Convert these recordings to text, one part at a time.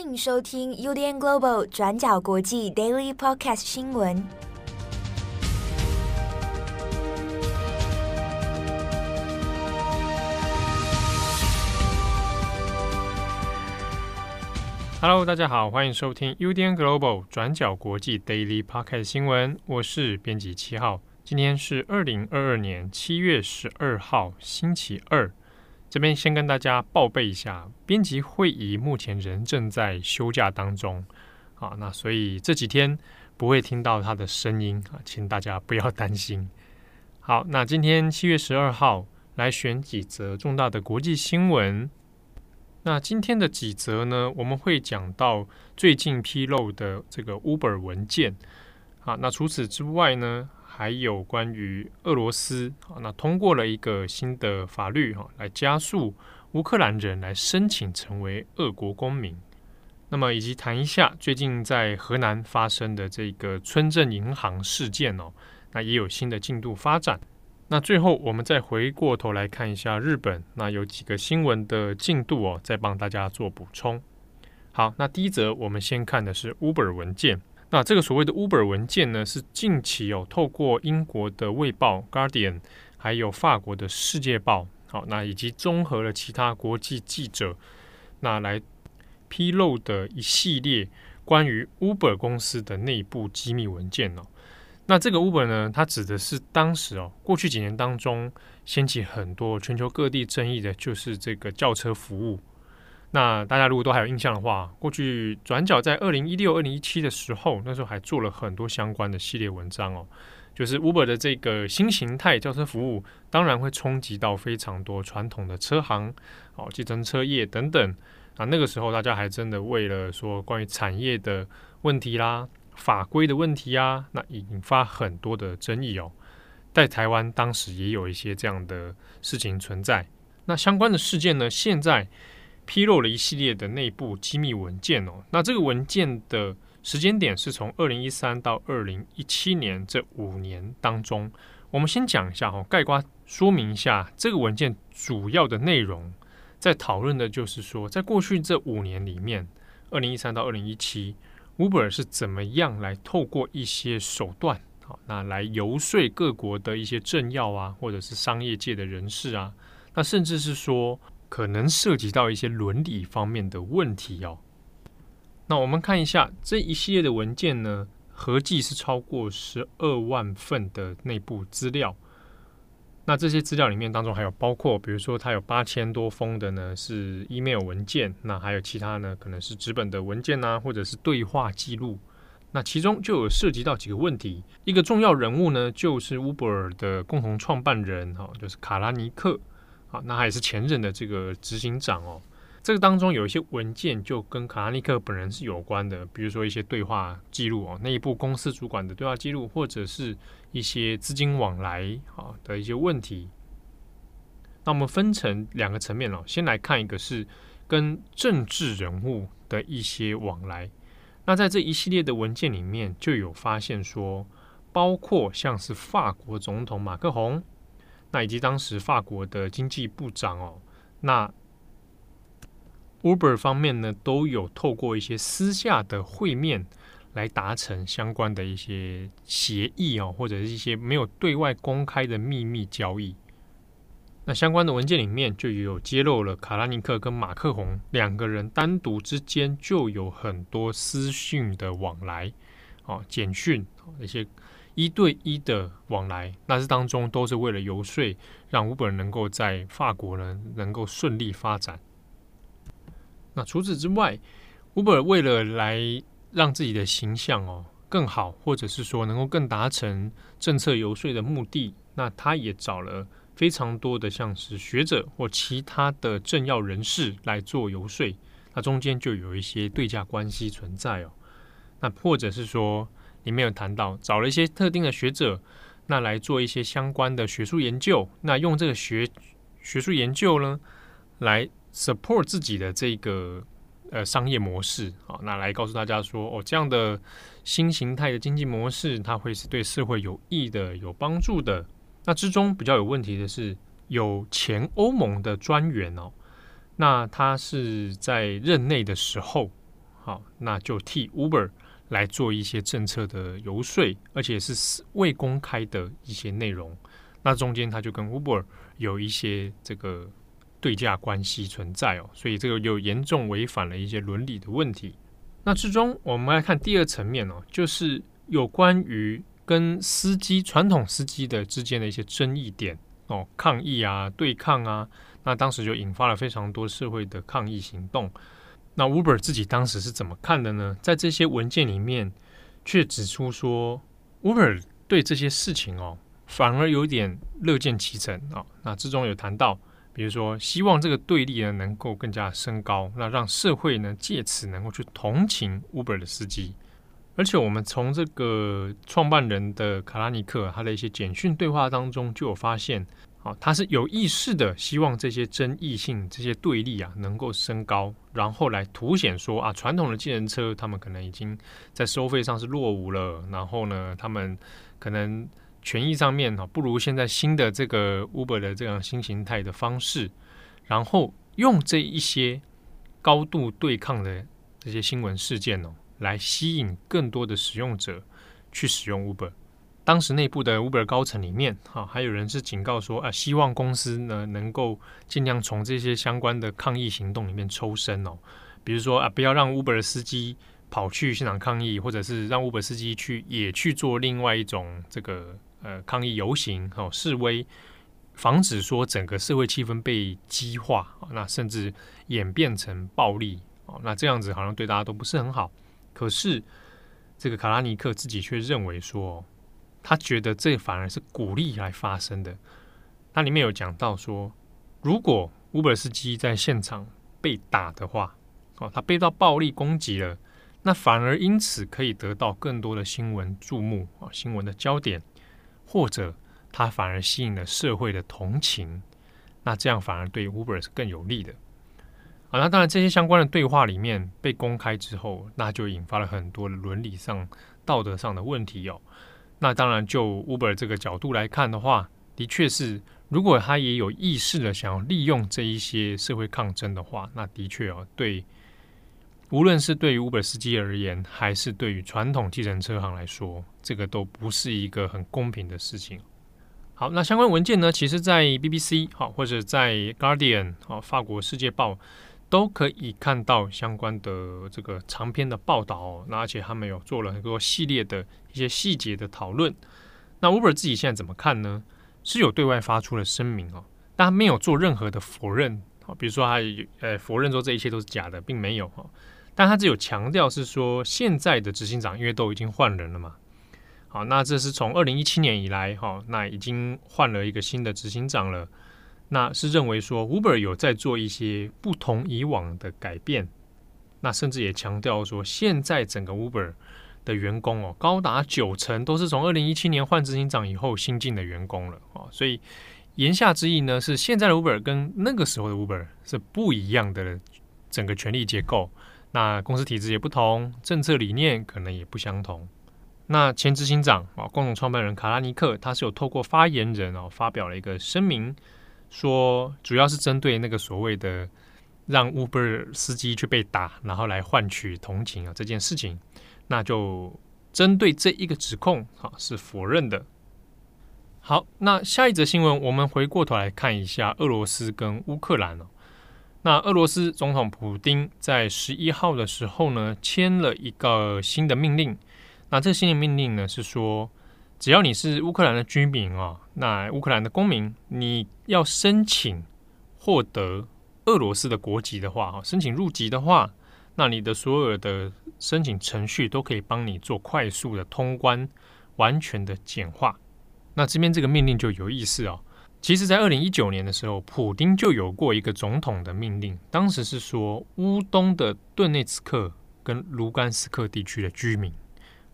欢迎收听 UDN Global 转角国际 Daily Podcast 新闻。Hello，大家好，欢迎收听 UDN Global 转角国际 Daily Podcast 新闻。我是编辑七号，今天是二零二二年七月十二号，星期二。这边先跟大家报备一下，编辑会议目前仍正在休假当中啊，那所以这几天不会听到他的声音啊，请大家不要担心。好，那今天七月十二号来选几则重大的国际新闻。那今天的几则呢，我们会讲到最近披露的这个 Uber 文件啊，那除此之外呢，还有关于俄罗斯啊，那通过了一个新的法律哈，来加速乌克兰人来申请成为俄国公民。那么，以及谈一下最近在河南发生的这个村镇银行事件哦，那也有新的进度发展。那最后，我们再回过头来看一下日本，那有几个新闻的进度哦，再帮大家做补充。好，那第一则我们先看的是 Uber 文件。那这个所谓的 Uber 文件呢，是近期有透过英国的《卫报》（Guardian） 还有法国的《世界报》好，那以及综合了其他国际记者，那来披露的一系列关于 Uber 公司的内部机密文件哦。那这个 Uber 呢，它指的是当时哦，过去几年当中掀起很多全球各地争议的，就是这个叫车服务。那大家如果都还有印象的话，过去转角在二零一六、二零一七的时候，那时候还做了很多相关的系列文章哦。就是 Uber 的这个新形态叫车服务，当然会冲击到非常多传统的车行、哦，计程车业等等。啊，那个时候大家还真的为了说关于产业的问题啦、法规的问题啊，那引发很多的争议哦。在台湾当时也有一些这样的事情存在。那相关的事件呢，现在。披露了一系列的内部机密文件哦，那这个文件的时间点是从二零一三到二零一七年这五年当中，我们先讲一下哈，概括说明一下这个文件主要的内容，在讨论的就是说，在过去这五年里面，二零一三到二零一七，Uber 是怎么样来透过一些手段，好，那来游说各国的一些政要啊，或者是商业界的人士啊，那甚至是说。可能涉及到一些伦理方面的问题哦。那我们看一下这一系列的文件呢，合计是超过十二万份的内部资料。那这些资料里面当中还有包括，比如说它有八千多封的呢是 email 文件，那还有其他呢可能是纸本的文件啊，或者是对话记录。那其中就有涉及到几个问题，一个重要人物呢就是 Uber 的共同创办人哈，就是卡拉尼克。好，那还是前任的这个执行长哦。这个当中有一些文件就跟卡拉尼克本人是有关的，比如说一些对话记录哦，内部公司主管的对话记录，或者是一些资金往来啊的一些问题。那我们分成两个层面哦，先来看一个是跟政治人物的一些往来。那在这一系列的文件里面，就有发现说，包括像是法国总统马克宏。那以及当时法国的经济部长哦，那 Uber 方面呢，都有透过一些私下的会面来达成相关的一些协议哦，或者是一些没有对外公开的秘密交易。那相关的文件里面就有揭露了卡拉尼克跟马克宏两个人单独之间就有很多私讯的往来哦，简讯那些。一对一的往来，那这当中都是为了游说，让 Uber 能够在法国呢能够顺利发展。那除此之外，Uber 为了来让自己的形象哦更好，或者是说能够更达成政策游说的目的，那他也找了非常多的像是学者或其他的政要人士来做游说，那中间就有一些对价关系存在哦。那或者是说。里面有谈到找了一些特定的学者，那来做一些相关的学术研究，那用这个学学术研究呢，来 support 自己的这个呃商业模式啊，那来告诉大家说，哦，这样的新形态的经济模式，它会是对社会有益的、有帮助的。那之中比较有问题的是，有前欧盟的专员哦，那他是在任内的时候。好，那就替 Uber 来做一些政策的游说，而且是未公开的一些内容。那中间他就跟 Uber 有一些这个对价关系存在哦，所以这个又严重违反了一些伦理的问题。那之中，我们来看第二层面哦，就是有关于跟司机传统司机的之间的一些争议点哦，抗议啊，对抗啊，那当时就引发了非常多社会的抗议行动。那 Uber 自己当时是怎么看的呢？在这些文件里面，却指出说，Uber 对这些事情哦，反而有点乐见其成啊。那之中有谈到，比如说希望这个对立呢能够更加升高，那让社会呢借此能够去同情 Uber 的司机。而且我们从这个创办人的卡拉尼克他的一些简讯对话当中就有发现。好，他是有意识的希望这些争议性、这些对立啊，能够升高，然后来凸显说啊，传统的计程车他们可能已经在收费上是落伍了，然后呢，他们可能权益上面啊，不如现在新的这个 Uber 的这样新形态的方式，然后用这一些高度对抗的这些新闻事件哦，来吸引更多的使用者去使用 Uber。当时内部的 Uber 高层里面，哈，还有人是警告说，啊，希望公司呢能够尽量从这些相关的抗议行动里面抽身哦，比如说啊，不要让 Uber 司机跑去现场抗议，或者是让 Uber 司机去也去做另外一种这个呃抗议游行哦示威，防止说整个社会气氛被激化，那甚至演变成暴力哦，那这样子好像对大家都不是很好。可是这个卡拉尼克自己却认为说。他觉得这反而是鼓励来发生的。那里面有讲到说，如果 Uber 司机在现场被打的话，哦，他被到暴力攻击了，那反而因此可以得到更多的新闻注目啊，新闻的焦点，或者他反而吸引了社会的同情，那这样反而对 Uber 是更有利的。啊，那当然这些相关的对话里面被公开之后，那就引发了很多伦理上、道德上的问题哦。那当然，就 Uber 这个角度来看的话，的确是，如果他也有意识的想要利用这一些社会抗争的话，那的确哦，对，无论是对于 Uber 司机而言，还是对于传统计程车行来说，这个都不是一个很公平的事情。好，那相关文件呢，其实在 BBC 好，或者在 Guardian 好，法国世界报。都可以看到相关的这个长篇的报道哦，那而且他们有做了很多系列的一些细节的讨论。那 Uber 自己现在怎么看呢？是有对外发出了声明哦，但他没有做任何的否认，好，比如说他呃否认说这一切都是假的，并没有哈，但他只有强调是说现在的执行长因为都已经换人了嘛，好，那这是从二零一七年以来哈，那已经换了一个新的执行长了。那是认为说，Uber 有在做一些不同以往的改变，那甚至也强调说，现在整个 Uber 的员工哦，高达九成都是从二零一七年换执行长以后新进的员工了哦，所以言下之意呢，是现在的 Uber 跟那个时候的 Uber 是不一样的整个权力结构，那公司体制也不同，政策理念可能也不相同。那前执行长啊，共同创办人卡拉尼克，他是有透过发言人哦，发表了一个声明。说主要是针对那个所谓的让 Uber 司机去被打，然后来换取同情啊这件事情，那就针对这一个指控，哈是否认的。好，那下一则新闻，我们回过头来看一下俄罗斯跟乌克兰哦。那俄罗斯总统普丁在十一号的时候呢，签了一个新的命令。那这新的命令呢是说。只要你是乌克兰的居民啊，那乌克兰的公民，你要申请获得俄罗斯的国籍的话，哈，申请入籍的话，那你的所有的申请程序都可以帮你做快速的通关，完全的简化。那这边这个命令就有意思哦。其实，在二零一九年的时候，普丁就有过一个总统的命令，当时是说乌东的顿内茨克跟卢甘斯克地区的居民，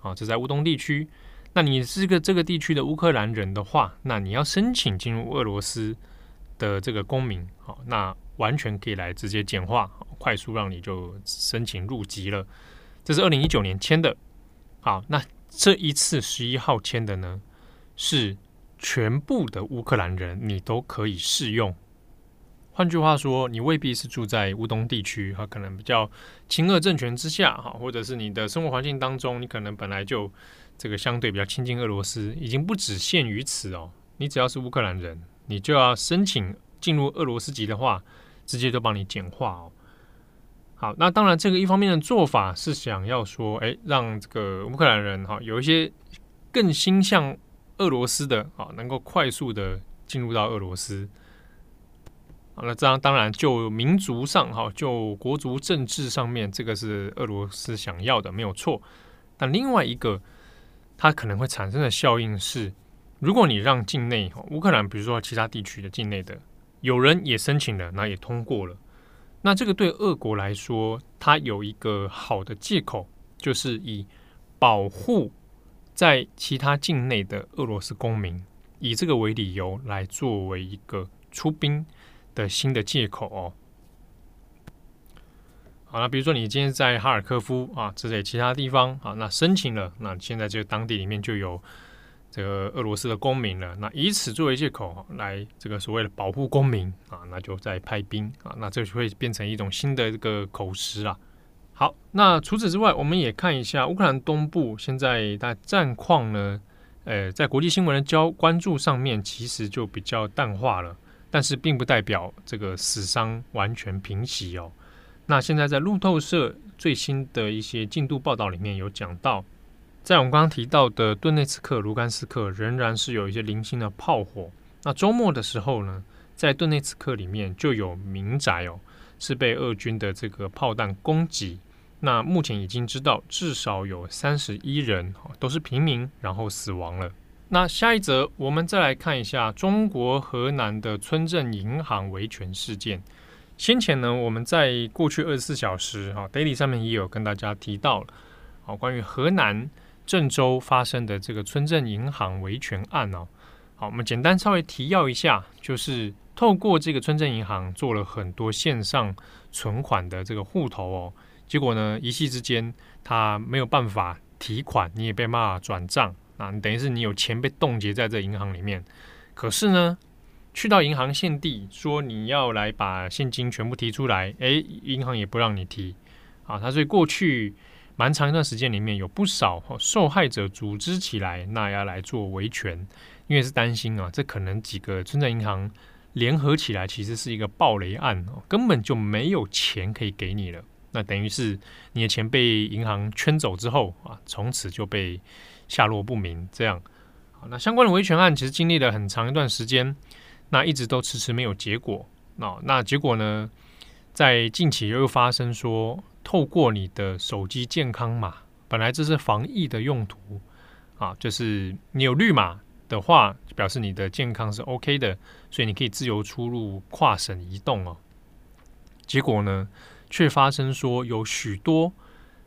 啊，这在乌东地区。那你是个这个地区的乌克兰人的话，那你要申请进入俄罗斯的这个公民，好，那完全可以来直接简化，快速让你就申请入籍了。这是二零一九年签的，好，那这一次十一号签的呢，是全部的乌克兰人你都可以适用。换句话说，你未必是住在乌东地区，哈，可能比较亲俄政权之下，哈，或者是你的生活环境当中，你可能本来就这个相对比较亲近俄罗斯，已经不只限于此哦。你只要是乌克兰人，你就要申请进入俄罗斯籍的话，直接都帮你简化哦。好，那当然，这个一方面的做法是想要说，哎，让这个乌克兰人哈有一些更心向俄罗斯的啊，能够快速的进入到俄罗斯。好，那这样当然就民族上哈，就国族政治上面，这个是俄罗斯想要的，没有错。但另外一个，它可能会产生的效应是，如果你让境内乌克兰，比如说其他地区的境内的有人也申请了，那也通过了，那这个对俄国来说，它有一个好的借口，就是以保护在其他境内的俄罗斯公民，以这个为理由来作为一个出兵的新的借口哦，好了，比如说你今天在哈尔科夫啊之类其他地方啊，那申请了，那现在这个当地里面就有这个俄罗斯的公民了，那以此作为借口来这个所谓的保护公民啊，那就再派兵啊，那这就会变成一种新的这个口实啊。好，那除此之外，我们也看一下乌克兰东部现在的战况呢，呃，在国际新闻的交关注上面，其实就比较淡化了。但是并不代表这个死伤完全平息哦。那现在在路透社最新的一些进度报道里面有讲到，在我们刚刚提到的顿内茨克、卢甘斯克仍然是有一些零星的炮火。那周末的时候呢，在顿内茨克里面就有民宅哦，是被俄军的这个炮弹攻击。那目前已经知道至少有三十一人都是平民，然后死亡了。那下一则，我们再来看一下中国河南的村镇银行维权事件。先前呢，我们在过去二十四小时哈 daily 上面也有跟大家提到了，好，关于河南郑州发生的这个村镇银行维权案哦。好，我们简单稍微提要一下，就是透过这个村镇银行做了很多线上存款的这个户头哦，结果呢，一夕之间他没有办法提款，你也被骂转账。啊，等于是你有钱被冻结在这银行里面，可是呢，去到银行现地说你要来把现金全部提出来，哎，银行也不让你提啊。他所以过去蛮长一段时间里面有不少受害者组织起来，那要来做维权，因为是担心啊，这可能几个村镇银行联合起来，其实是一个暴雷案哦，根本就没有钱可以给你了。那等于是你的钱被银行圈走之后啊，从此就被。下落不明，这样好。那相关的维权案其实经历了很长一段时间，那一直都迟迟没有结果。那那结果呢，在近期又发生说，透过你的手机健康码，本来这是防疫的用途啊，就是你有绿码的话，表示你的健康是 OK 的，所以你可以自由出入、跨省移动哦。结果呢，却发生说有许多。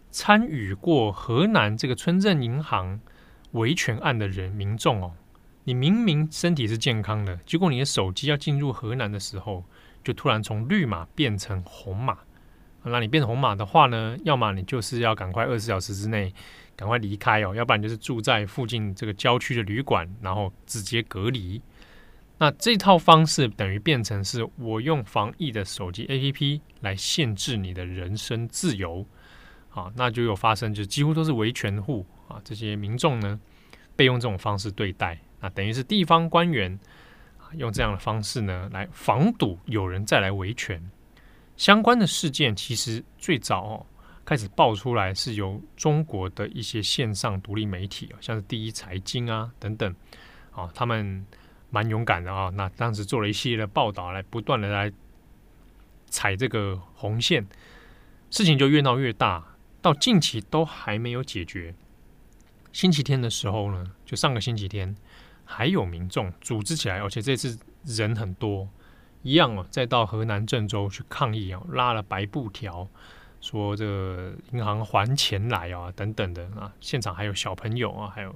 参与过河南这个村镇银行维权案的人民众哦，你明明身体是健康的，结果你的手机要进入河南的时候，就突然从绿码变成红码。那你变红码的话呢，要么你就是要赶快二十四小时之内赶快离开哦，要不然就是住在附近这个郊区的旅馆，然后直接隔离。那这套方式等于变成是我用防疫的手机 APP 来限制你的人身自由。啊，那就有发生，就几乎都是维权户啊，这些民众呢被用这种方式对待，啊，等于是地方官员啊用这样的方式呢来防堵有人再来维权。相关的事件其实最早哦开始爆出来是由中国的一些线上独立媒体，像是第一财经啊等等，啊，他们蛮勇敢的啊，那当时做了一系列的报道，来不断的来踩这个红线，事情就越闹越大。到近期都还没有解决。星期天的时候呢，就上个星期天，还有民众组织起来，而且这次人很多，一样哦，再到河南郑州去抗议啊，拉了白布条，说这个银行还钱来啊，等等的啊，现场还有小朋友啊，还有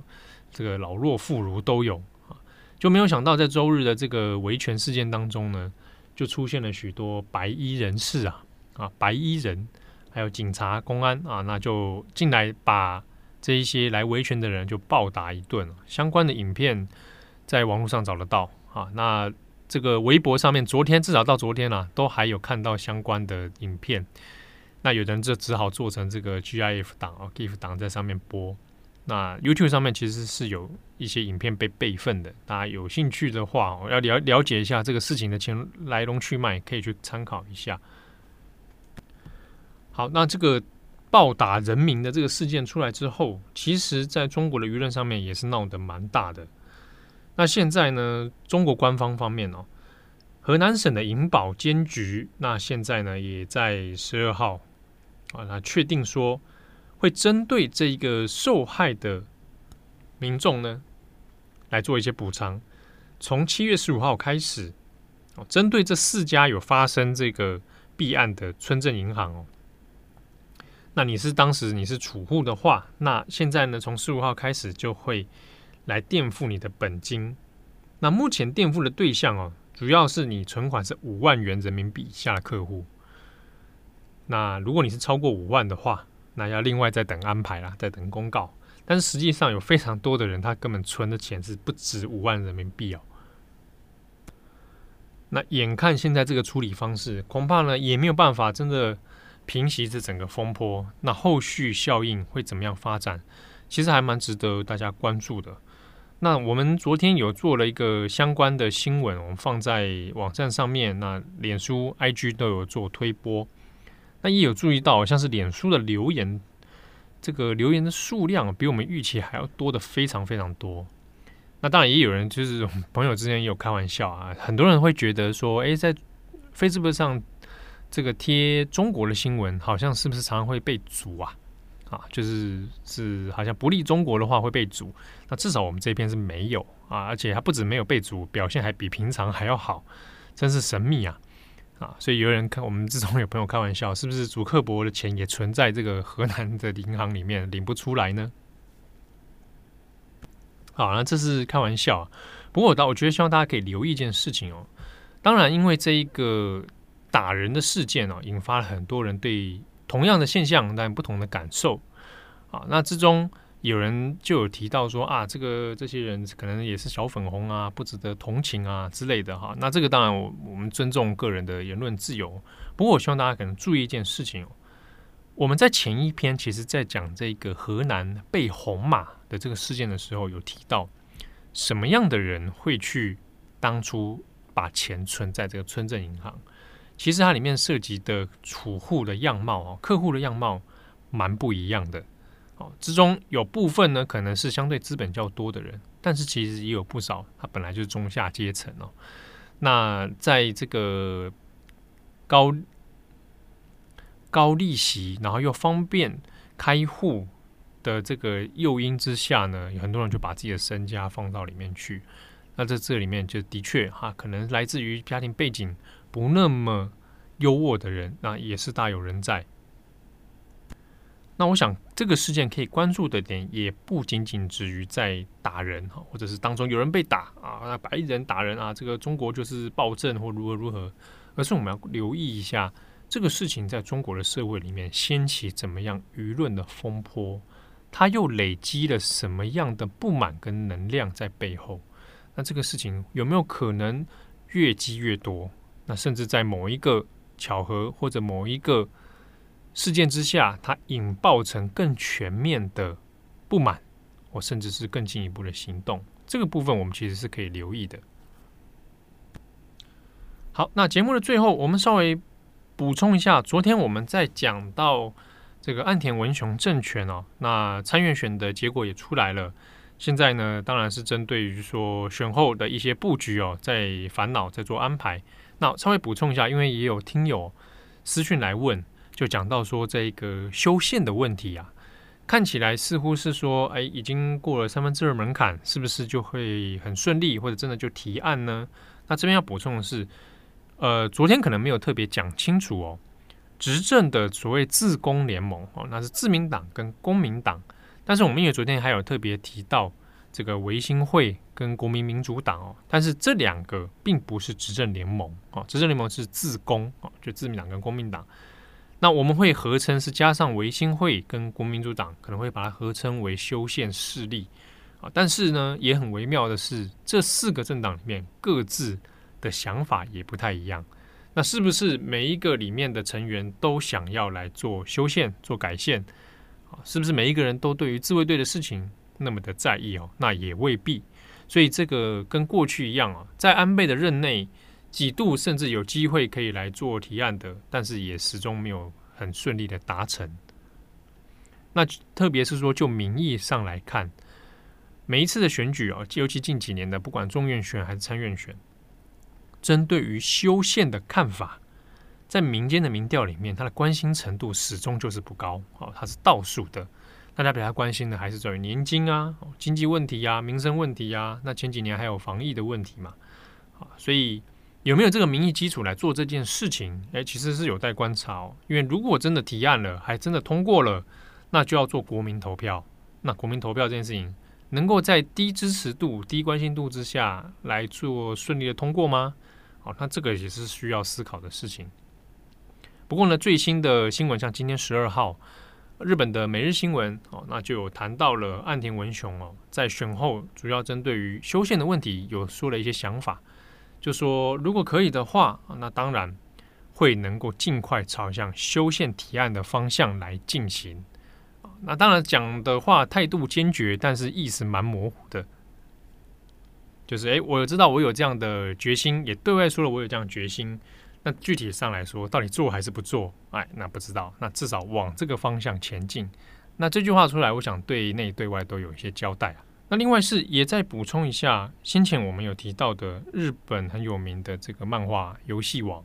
这个老弱妇孺都有啊，就没有想到在周日的这个维权事件当中呢，就出现了许多白衣人士啊啊，白衣人。还有警察、公安啊，那就进来把这一些来维权的人就暴打一顿。相关的影片在网络上找得到啊。那这个微博上面，昨天至少到昨天啊，都还有看到相关的影片。那有人就只好做成这个 GIF 档啊，GIF 档在上面播。那 YouTube 上面其实是有一些影片被备份的，大家有兴趣的话，我要了了解一下这个事情的前来龙去脉，可以去参考一下。好，那这个暴打人民的这个事件出来之后，其实在中国的舆论上面也是闹得蛮大的。那现在呢，中国官方方面哦，河南省的银保监局，那现在呢也在十二号啊，那确定说会针对这一个受害的民众呢来做一些补偿。从七月十五号开始，哦，针对这四家有发生这个弊案的村镇银行哦，那你是当时你是储户的话，那现在呢从十五号开始就会。来垫付你的本金。那目前垫付的对象哦，主要是你存款是五万元人民币以下的客户。那如果你是超过五万的话，那要另外再等安排啦，再等公告。但是实际上有非常多的人，他根本存的钱是不止五万人民币哦。那眼看现在这个处理方式，恐怕呢也没有办法真的平息这整个风波。那后续效应会怎么样发展？其实还蛮值得大家关注的。那我们昨天有做了一个相关的新闻，我们放在网站上面。那脸书、IG 都有做推播。那也有注意到，像是脸书的留言，这个留言的数量比我们预期还要多的非常非常多。那当然也有人就是朋友之间也有开玩笑啊，很多人会觉得说，诶，在 Facebook 上这个贴中国的新闻，好像是不是常常会被阻啊？啊，就是是好像不利中国的话会被阻，那至少我们这边是没有啊，而且还不止没有被阻，表现还比平常还要好，真是神秘啊！啊，所以有人看我们之中有朋友开玩笑，是不是祖克伯的钱也存在这个河南的银行里面领不出来呢？好，那这是开玩笑，不过我倒我觉得希望大家可以留意一件事情哦，当然因为这一个打人的事件哦，引发了很多人对。同样的现象，但不同的感受啊。那之中有人就有提到说啊，这个这些人可能也是小粉红啊，不值得同情啊之类的哈。那这个当然我我们尊重个人的言论自由。不过我希望大家可能注意一件事情哦。我们在前一篇其实在讲这个河南被红马的这个事件的时候，有提到什么样的人会去当初把钱存在这个村镇银行。其实它里面涉及的储户的样貌哦，客户的样貌蛮不一样的哦。之中有部分呢，可能是相对资本较多的人，但是其实也有不少，他本来就是中下阶层哦。那在这个高高利息，然后又方便开户的这个诱因之下呢，有很多人就把自己的身家放到里面去。那在这里面就的确哈，可能来自于家庭背景。不那么优渥的人，那也是大有人在。那我想，这个事件可以关注的点，也不仅仅止于在打人哈，或者是当中有人被打啊，那白人打人啊，这个中国就是暴政或如何如何，而是我们要留意一下这个事情在中国的社会里面掀起怎么样舆论的风波，它又累积了什么样的不满跟能量在背后？那这个事情有没有可能越积越多？那甚至在某一个巧合或者某一个事件之下，它引爆成更全面的不满，或甚至是更进一步的行动。这个部分我们其实是可以留意的。好，那节目的最后，我们稍微补充一下，昨天我们在讲到这个岸田文雄政权哦，那参院选的结果也出来了。现在呢，当然是针对于说选后的一些布局哦，在烦恼，在做安排。那稍微补充一下，因为也有听友私讯来问，就讲到说这个修宪的问题啊，看起来似乎是说，哎，已经过了三分之二门槛，是不是就会很顺利，或者真的就提案呢？那这边要补充的是，呃，昨天可能没有特别讲清楚哦，执政的所谓自公联盟哦，那是自民党跟公民党，但是我们因为昨天还有特别提到。这个维新会跟国民民主党哦，但是这两个并不是执政联盟哦，执政联盟是自公哦，就自民党跟公民党。那我们会合称是加上维新会跟国民民主党，可能会把它合称为修宪势力啊。但是呢，也很微妙的是，这四个政党里面各自的想法也不太一样。那是不是每一个里面的成员都想要来做修宪、做改宪？啊，是不是每一个人都对于自卫队的事情那么的在意哦？那也未必。所以这个跟过去一样啊，在安倍的任内，几度甚至有机会可以来做提案的，但是也始终没有很顺利的达成。那特别是说，就民意上来看，每一次的选举啊，尤其近几年的，不管众院选还是参院选。针对于修宪的看法，在民间的民调里面，他的关心程度始终就是不高，哦，它是倒数的。大家比较关心的还是在于年金啊、经济问题啊、民生问题啊。那前几年还有防疫的问题嘛，啊，所以有没有这个民意基础来做这件事情？诶，其实是有待观察哦。因为如果真的提案了，还真的通过了，那就要做国民投票。那国民投票这件事情，能够在低支持度、低关心度之下来做顺利的通过吗？好，那这个也是需要思考的事情。不过呢，最新的新闻，像今天十二号，日本的每日新闻哦，那就有谈到了岸田文雄哦，在选后主要针对于修宪的问题，有说了一些想法，就说如果可以的话，那当然会能够尽快朝向修宪提案的方向来进行。那当然讲的话态度坚决，但是意思蛮模糊的。就是诶，我知道我有这样的决心，也对外说了我有这样的决心。那具体上来说，到底做还是不做？哎，那不知道。那至少往这个方向前进。那这句话出来，我想对内对外都有一些交代啊。那另外是也再补充一下，先前我们有提到的日本很有名的这个漫画《游戏王》。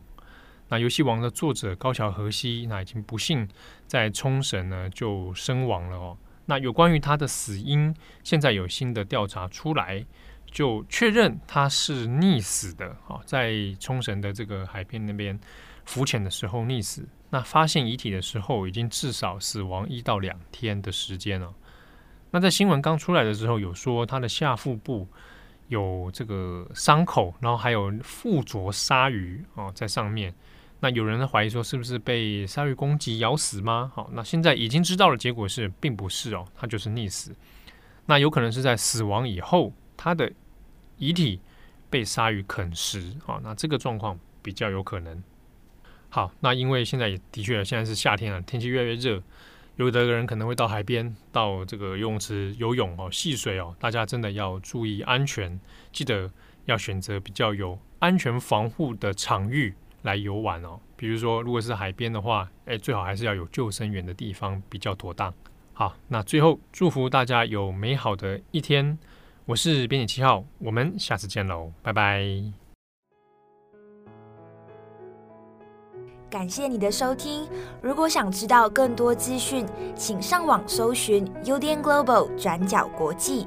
那《游戏王》的作者高桥和希，那已经不幸在冲绳呢就身亡了哦。那有关于他的死因，现在有新的调查出来。就确认他是溺死的啊，在冲绳的这个海边那边浮潜的时候溺死。那发现遗体的时候，已经至少死亡一到两天的时间了。那在新闻刚出来的时候，有说他的下腹部有这个伤口，然后还有附着鲨鱼哦在上面。那有人怀疑说，是不是被鲨鱼攻击咬死吗？好，那现在已经知道了，结果是并不是哦，他就是溺死。那有可能是在死亡以后，他的。遗体被鲨鱼啃食啊，那这个状况比较有可能。好，那因为现在也的确现在是夏天了，天气越来越热，有的人可能会到海边、到这个游泳池游泳哦，戏水哦，大家真的要注意安全，记得要选择比较有安全防护的场域来游玩哦。比如说，如果是海边的话，哎，最好还是要有救生员的地方比较妥当。好，那最后祝福大家有美好的一天。我是编辑七号，我们下次见喽，拜拜。感谢你的收听，如果想知道更多资讯，请上网搜寻 UDN Global 转角国际。